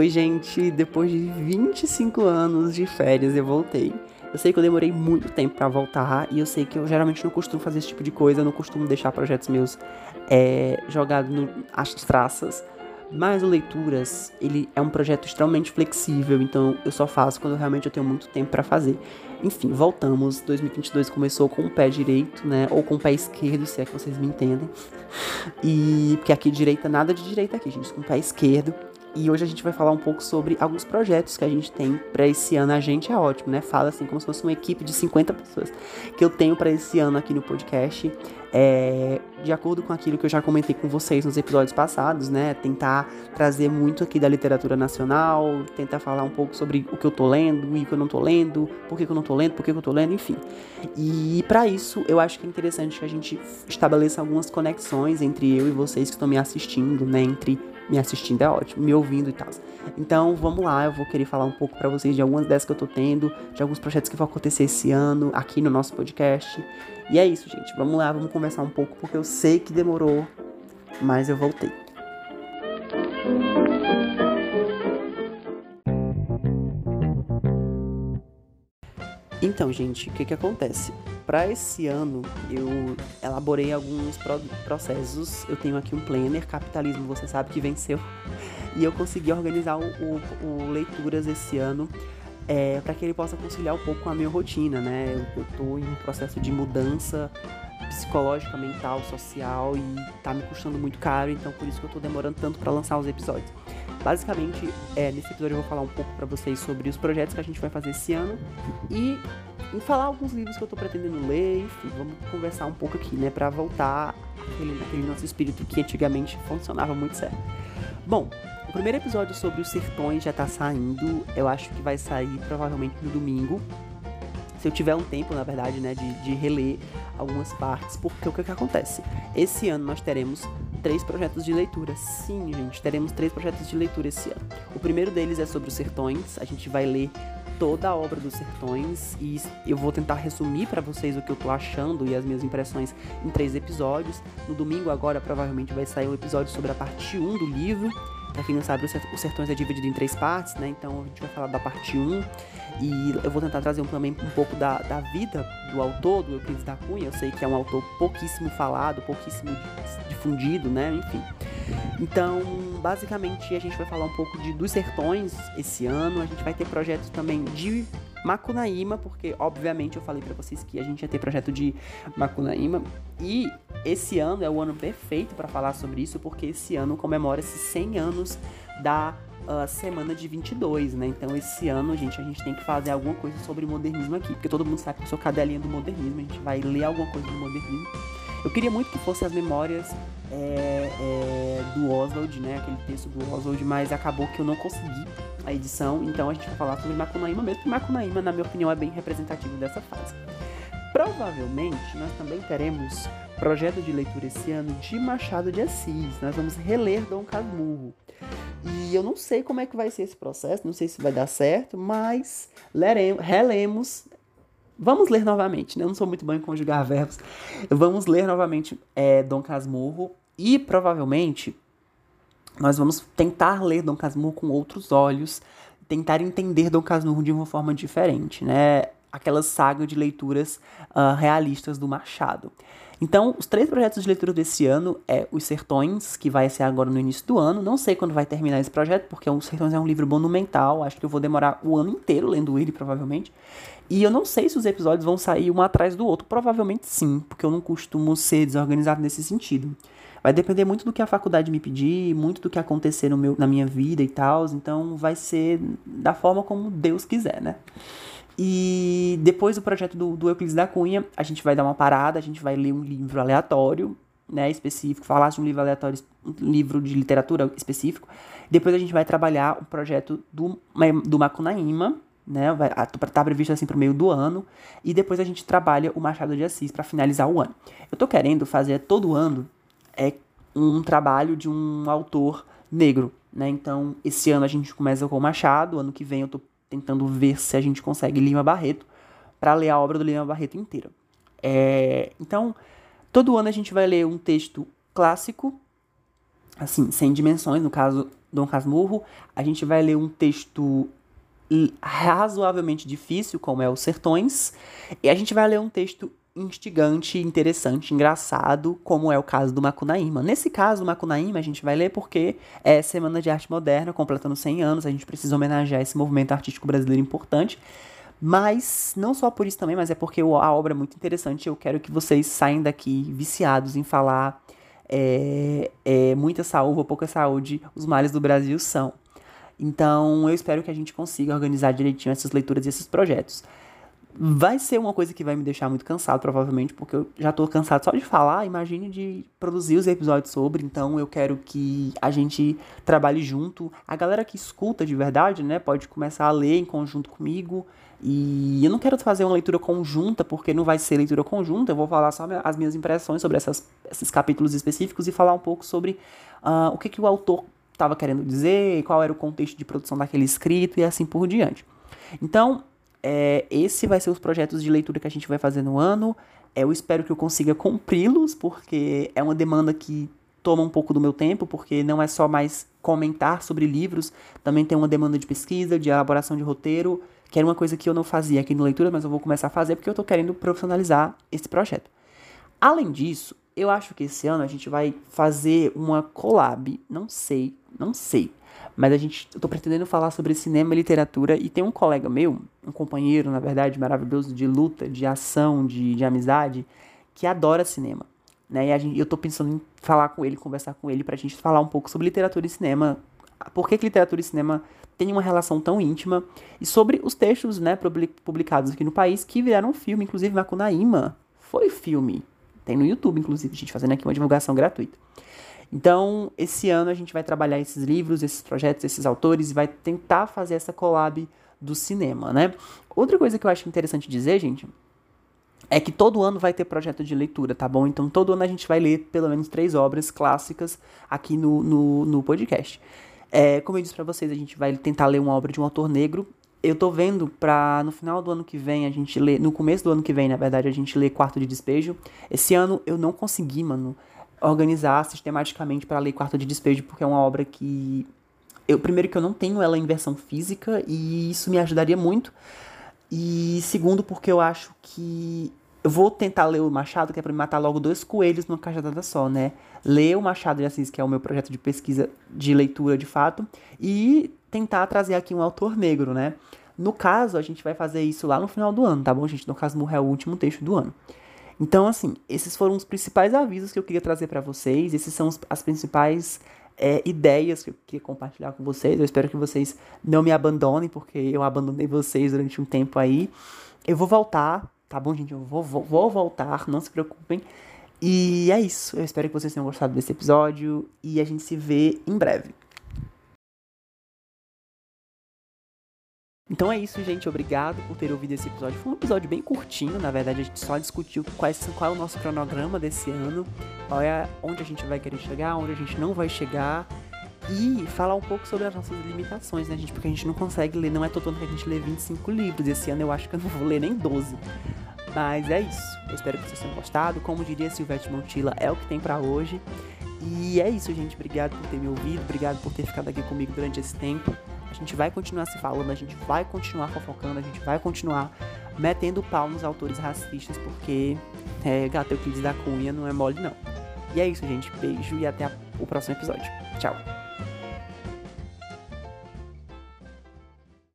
Oi, gente, depois de 25 anos de férias eu voltei. Eu sei que eu demorei muito tempo para voltar e eu sei que eu geralmente não costumo fazer esse tipo de coisa, eu não costumo deixar projetos meus é, jogados às traças. Mas o Leituras, ele é um projeto extremamente flexível, então eu só faço quando realmente eu tenho muito tempo para fazer. Enfim, voltamos. 2022 começou com o pé direito, né? Ou com o pé esquerdo, se é que vocês me entendem. E porque aqui direita, nada de direita aqui, gente, com o pé esquerdo. E hoje a gente vai falar um pouco sobre alguns projetos que a gente tem para esse ano. A gente é ótimo, né? Fala assim como se fosse uma equipe de 50 pessoas que eu tenho para esse ano aqui no podcast. É, de acordo com aquilo que eu já comentei com vocês nos episódios passados, né? Tentar trazer muito aqui da literatura nacional, tentar falar um pouco sobre o que eu tô lendo e o que eu não tô lendo, por que, que eu não tô lendo, por que, que eu tô lendo, enfim. E para isso, eu acho que é interessante que a gente estabeleça algumas conexões entre eu e vocês que estão me assistindo, né? Entre me assistindo é ótimo, me ouvindo e tal. Então vamos lá, eu vou querer falar um pouco para vocês de algumas dessas que eu tô tendo, de alguns projetos que vão acontecer esse ano aqui no nosso podcast. E é isso, gente. Vamos lá, vamos conversar um pouco porque eu sei que demorou, mas eu voltei. Então, gente, o que que acontece? Para esse ano, eu elaborei alguns processos. Eu tenho aqui um planner, capitalismo, você sabe que venceu. E eu consegui organizar o, o, o leituras esse ano é, para que ele possa conciliar um pouco com a minha rotina, né? Eu, eu tô em um processo de mudança psicológica, mental, social e tá me custando muito caro, então por isso que eu tô demorando tanto para lançar os episódios. Basicamente, é, nesse episódio eu vou falar um pouco para vocês sobre os projetos que a gente vai fazer esse ano e falar alguns livros que eu tô pretendendo ler, enfim, vamos conversar um pouco aqui, né, para voltar aquele, aquele nosso espírito que antigamente funcionava muito certo. Bom, o primeiro episódio sobre os sertões já tá saindo, eu acho que vai sair provavelmente no domingo, se eu tiver um tempo, na verdade, né, de, de reler algumas partes, porque o que, que acontece? Esse ano nós teremos três projetos de leitura. Sim, gente, teremos três projetos de leitura esse ano. O primeiro deles é sobre os sertões. A gente vai ler toda a obra dos sertões e eu vou tentar resumir para vocês o que eu tô achando e as minhas impressões em três episódios. No domingo agora provavelmente vai sair um episódio sobre a parte 1 do livro. Pra quem não sabe, o Sertões é dividido em três partes, né? Então a gente vai falar da parte 1 e eu vou tentar trazer um, também um pouco da, da vida do autor, do Euclides da Cunha. Eu sei que é um autor pouquíssimo falado, pouquíssimo difundido, né? Enfim. Então, basicamente, a gente vai falar um pouco de, dos sertões esse ano. A gente vai ter projetos também de Macunaíma, porque obviamente eu falei para vocês que a gente ia ter projeto de Macunaíma e esse ano é o ano perfeito para falar sobre isso, porque esse ano comemora-se 100 anos da uh, semana de 22, né? Então esse ano, gente, a gente tem que fazer alguma coisa sobre modernismo aqui, porque todo mundo sabe que eu sou cadelinha do modernismo, a gente vai ler alguma coisa do modernismo. Eu queria muito que fossem as memórias é, é, do Oswald, né? Aquele texto do Oswald, mas acabou que eu não consegui a edição, então a gente vai falar sobre Macunaíma mesmo, porque Macunaíma, na minha opinião, é bem representativo dessa fase. Provavelmente nós também teremos projeto de leitura esse ano de Machado de Assis. Nós vamos reler Dom Casmurro. E eu não sei como é que vai ser esse processo, não sei se vai dar certo, mas leremos, relemos. Vamos ler novamente, né? Eu não sou muito bom em conjugar verbos. Vamos ler novamente é, Dom Casmurro e provavelmente nós vamos tentar ler Dom Casmurro com outros olhos, tentar entender Dom Casmurro de uma forma diferente, né? Aquela saga de leituras uh, realistas do Machado. Então, os três projetos de leitura desse ano é Os Sertões, que vai ser agora no início do ano. Não sei quando vai terminar esse projeto, porque Os Sertões é um livro monumental. Acho que eu vou demorar o ano inteiro lendo ele, provavelmente. E eu não sei se os episódios vão sair um atrás do outro. Provavelmente sim, porque eu não costumo ser desorganizado nesse sentido. Vai depender muito do que a faculdade me pedir, muito do que acontecer no meu, na minha vida e tal. Então vai ser da forma como Deus quiser, né? E depois do projeto do, do Euclides da Cunha, a gente vai dar uma parada, a gente vai ler um livro aleatório, né, específico, falar de um livro aleatório, um livro de literatura específico. Depois a gente vai trabalhar o projeto do, do Macunaíma, né, vai, tá previsto assim pro meio do ano, e depois a gente trabalha o Machado de Assis para finalizar o ano. Eu tô querendo fazer todo ano é um trabalho de um autor negro, né? Então, esse ano a gente começa com o Machado, ano que vem eu tô tentando ver se a gente consegue Lima Barreto para ler a obra do Lima Barreto inteira. É, então, todo ano a gente vai ler um texto clássico, assim, sem dimensões, no caso, Dom Casmurro, a gente vai ler um texto razoavelmente difícil, como é Os Sertões, e a gente vai ler um texto instigante, interessante, engraçado, como é o caso do Macunaíma. Nesse caso, o Macunaíma a gente vai ler porque é Semana de Arte Moderna, completando 100 anos, a gente precisa homenagear esse movimento artístico brasileiro importante. Mas não só por isso também, mas é porque a obra é muito interessante. Eu quero que vocês saiam daqui viciados em falar é, é, muita saúde ou pouca saúde, os males do Brasil são. Então eu espero que a gente consiga organizar direitinho essas leituras e esses projetos. Vai ser uma coisa que vai me deixar muito cansado, provavelmente, porque eu já tô cansado só de falar, imagine de produzir os episódios sobre, então eu quero que a gente trabalhe junto. A galera que escuta de verdade, né, pode começar a ler em conjunto comigo. E eu não quero fazer uma leitura conjunta, porque não vai ser leitura conjunta, eu vou falar só as minhas impressões sobre essas, esses capítulos específicos e falar um pouco sobre uh, o que, que o autor estava querendo dizer, qual era o contexto de produção daquele escrito e assim por diante. Então, é, esse vai ser os projetos de leitura que a gente vai fazer no ano. É, eu espero que eu consiga cumpri-los, porque é uma demanda que toma um pouco do meu tempo, porque não é só mais comentar sobre livros, também tem uma demanda de pesquisa, de elaboração de roteiro, que era uma coisa que eu não fazia aqui no Leitura, mas eu vou começar a fazer porque eu estou querendo profissionalizar esse projeto. Além disso, eu acho que esse ano a gente vai fazer uma collab, não sei, não sei, mas a gente, eu tô pretendendo falar sobre cinema e literatura e tem um colega meu, um companheiro, na verdade, maravilhoso de luta, de ação, de, de amizade, que adora cinema. Né? E a gente, eu tô pensando em falar com ele, conversar com ele pra gente falar um pouco sobre literatura e cinema. Por que, que literatura e cinema tem uma relação tão íntima e sobre os textos, né, publicados aqui no país que viraram filme, inclusive Macunaíma foi filme. Tem no YouTube, inclusive, a gente fazendo aqui uma divulgação gratuita. Então, esse ano a gente vai trabalhar esses livros, esses projetos, esses autores e vai tentar fazer essa collab do cinema, né? Outra coisa que eu acho interessante dizer, gente, é que todo ano vai ter projeto de leitura, tá bom? Então todo ano a gente vai ler pelo menos três obras clássicas aqui no, no, no podcast. É, como eu disse para vocês, a gente vai tentar ler uma obra de um autor negro. Eu tô vendo pra no final do ano que vem a gente ler, no começo do ano que vem, na verdade, a gente lê Quarto de Despejo. Esse ano eu não consegui, mano, organizar sistematicamente para ler Quarto de Despejo, porque é uma obra que. Eu, primeiro, que eu não tenho ela em versão física, e isso me ajudaria muito. E segundo, porque eu acho que. Eu vou tentar ler o Machado, que é pra me matar logo dois coelhos numa cajadada só, né? Ler o Machado de Assis, que é o meu projeto de pesquisa de leitura de fato, e tentar trazer aqui um autor negro, né? No caso, a gente vai fazer isso lá no final do ano, tá bom, gente? No caso, morrer é o último texto do ano. Então, assim, esses foram os principais avisos que eu queria trazer para vocês. Esses são os, as principais é, ideias que eu queria compartilhar com vocês. Eu espero que vocês não me abandonem, porque eu abandonei vocês durante um tempo aí. Eu vou voltar, tá bom, gente? Eu vou, vou, vou voltar, não se preocupem. E é isso. Eu espero que vocês tenham gostado desse episódio e a gente se vê em breve. Então é isso, gente. Obrigado por ter ouvido esse episódio. Foi um episódio bem curtinho, na verdade, a gente só discutiu quais, qual é o nosso cronograma desse ano, qual é onde a gente vai querer chegar, onde a gente não vai chegar. E falar um pouco sobre as nossas limitações, né, gente? Porque a gente não consegue ler, não é todo ano que a gente lê 25 livros. Esse ano eu acho que eu não vou ler nem 12. Mas é isso. Eu espero que vocês tenham gostado. Como diria Silvete Montilla, é o que tem para hoje. E é isso, gente. Obrigado por ter me ouvido, obrigado por ter ficado aqui comigo durante esse tempo. A gente vai continuar se falando, a gente vai continuar fofocando, a gente vai continuar metendo pau nos autores racistas, porque é, gato Euclides da Cunha não é mole, não. E é isso, gente. Beijo e até o próximo episódio. Tchau.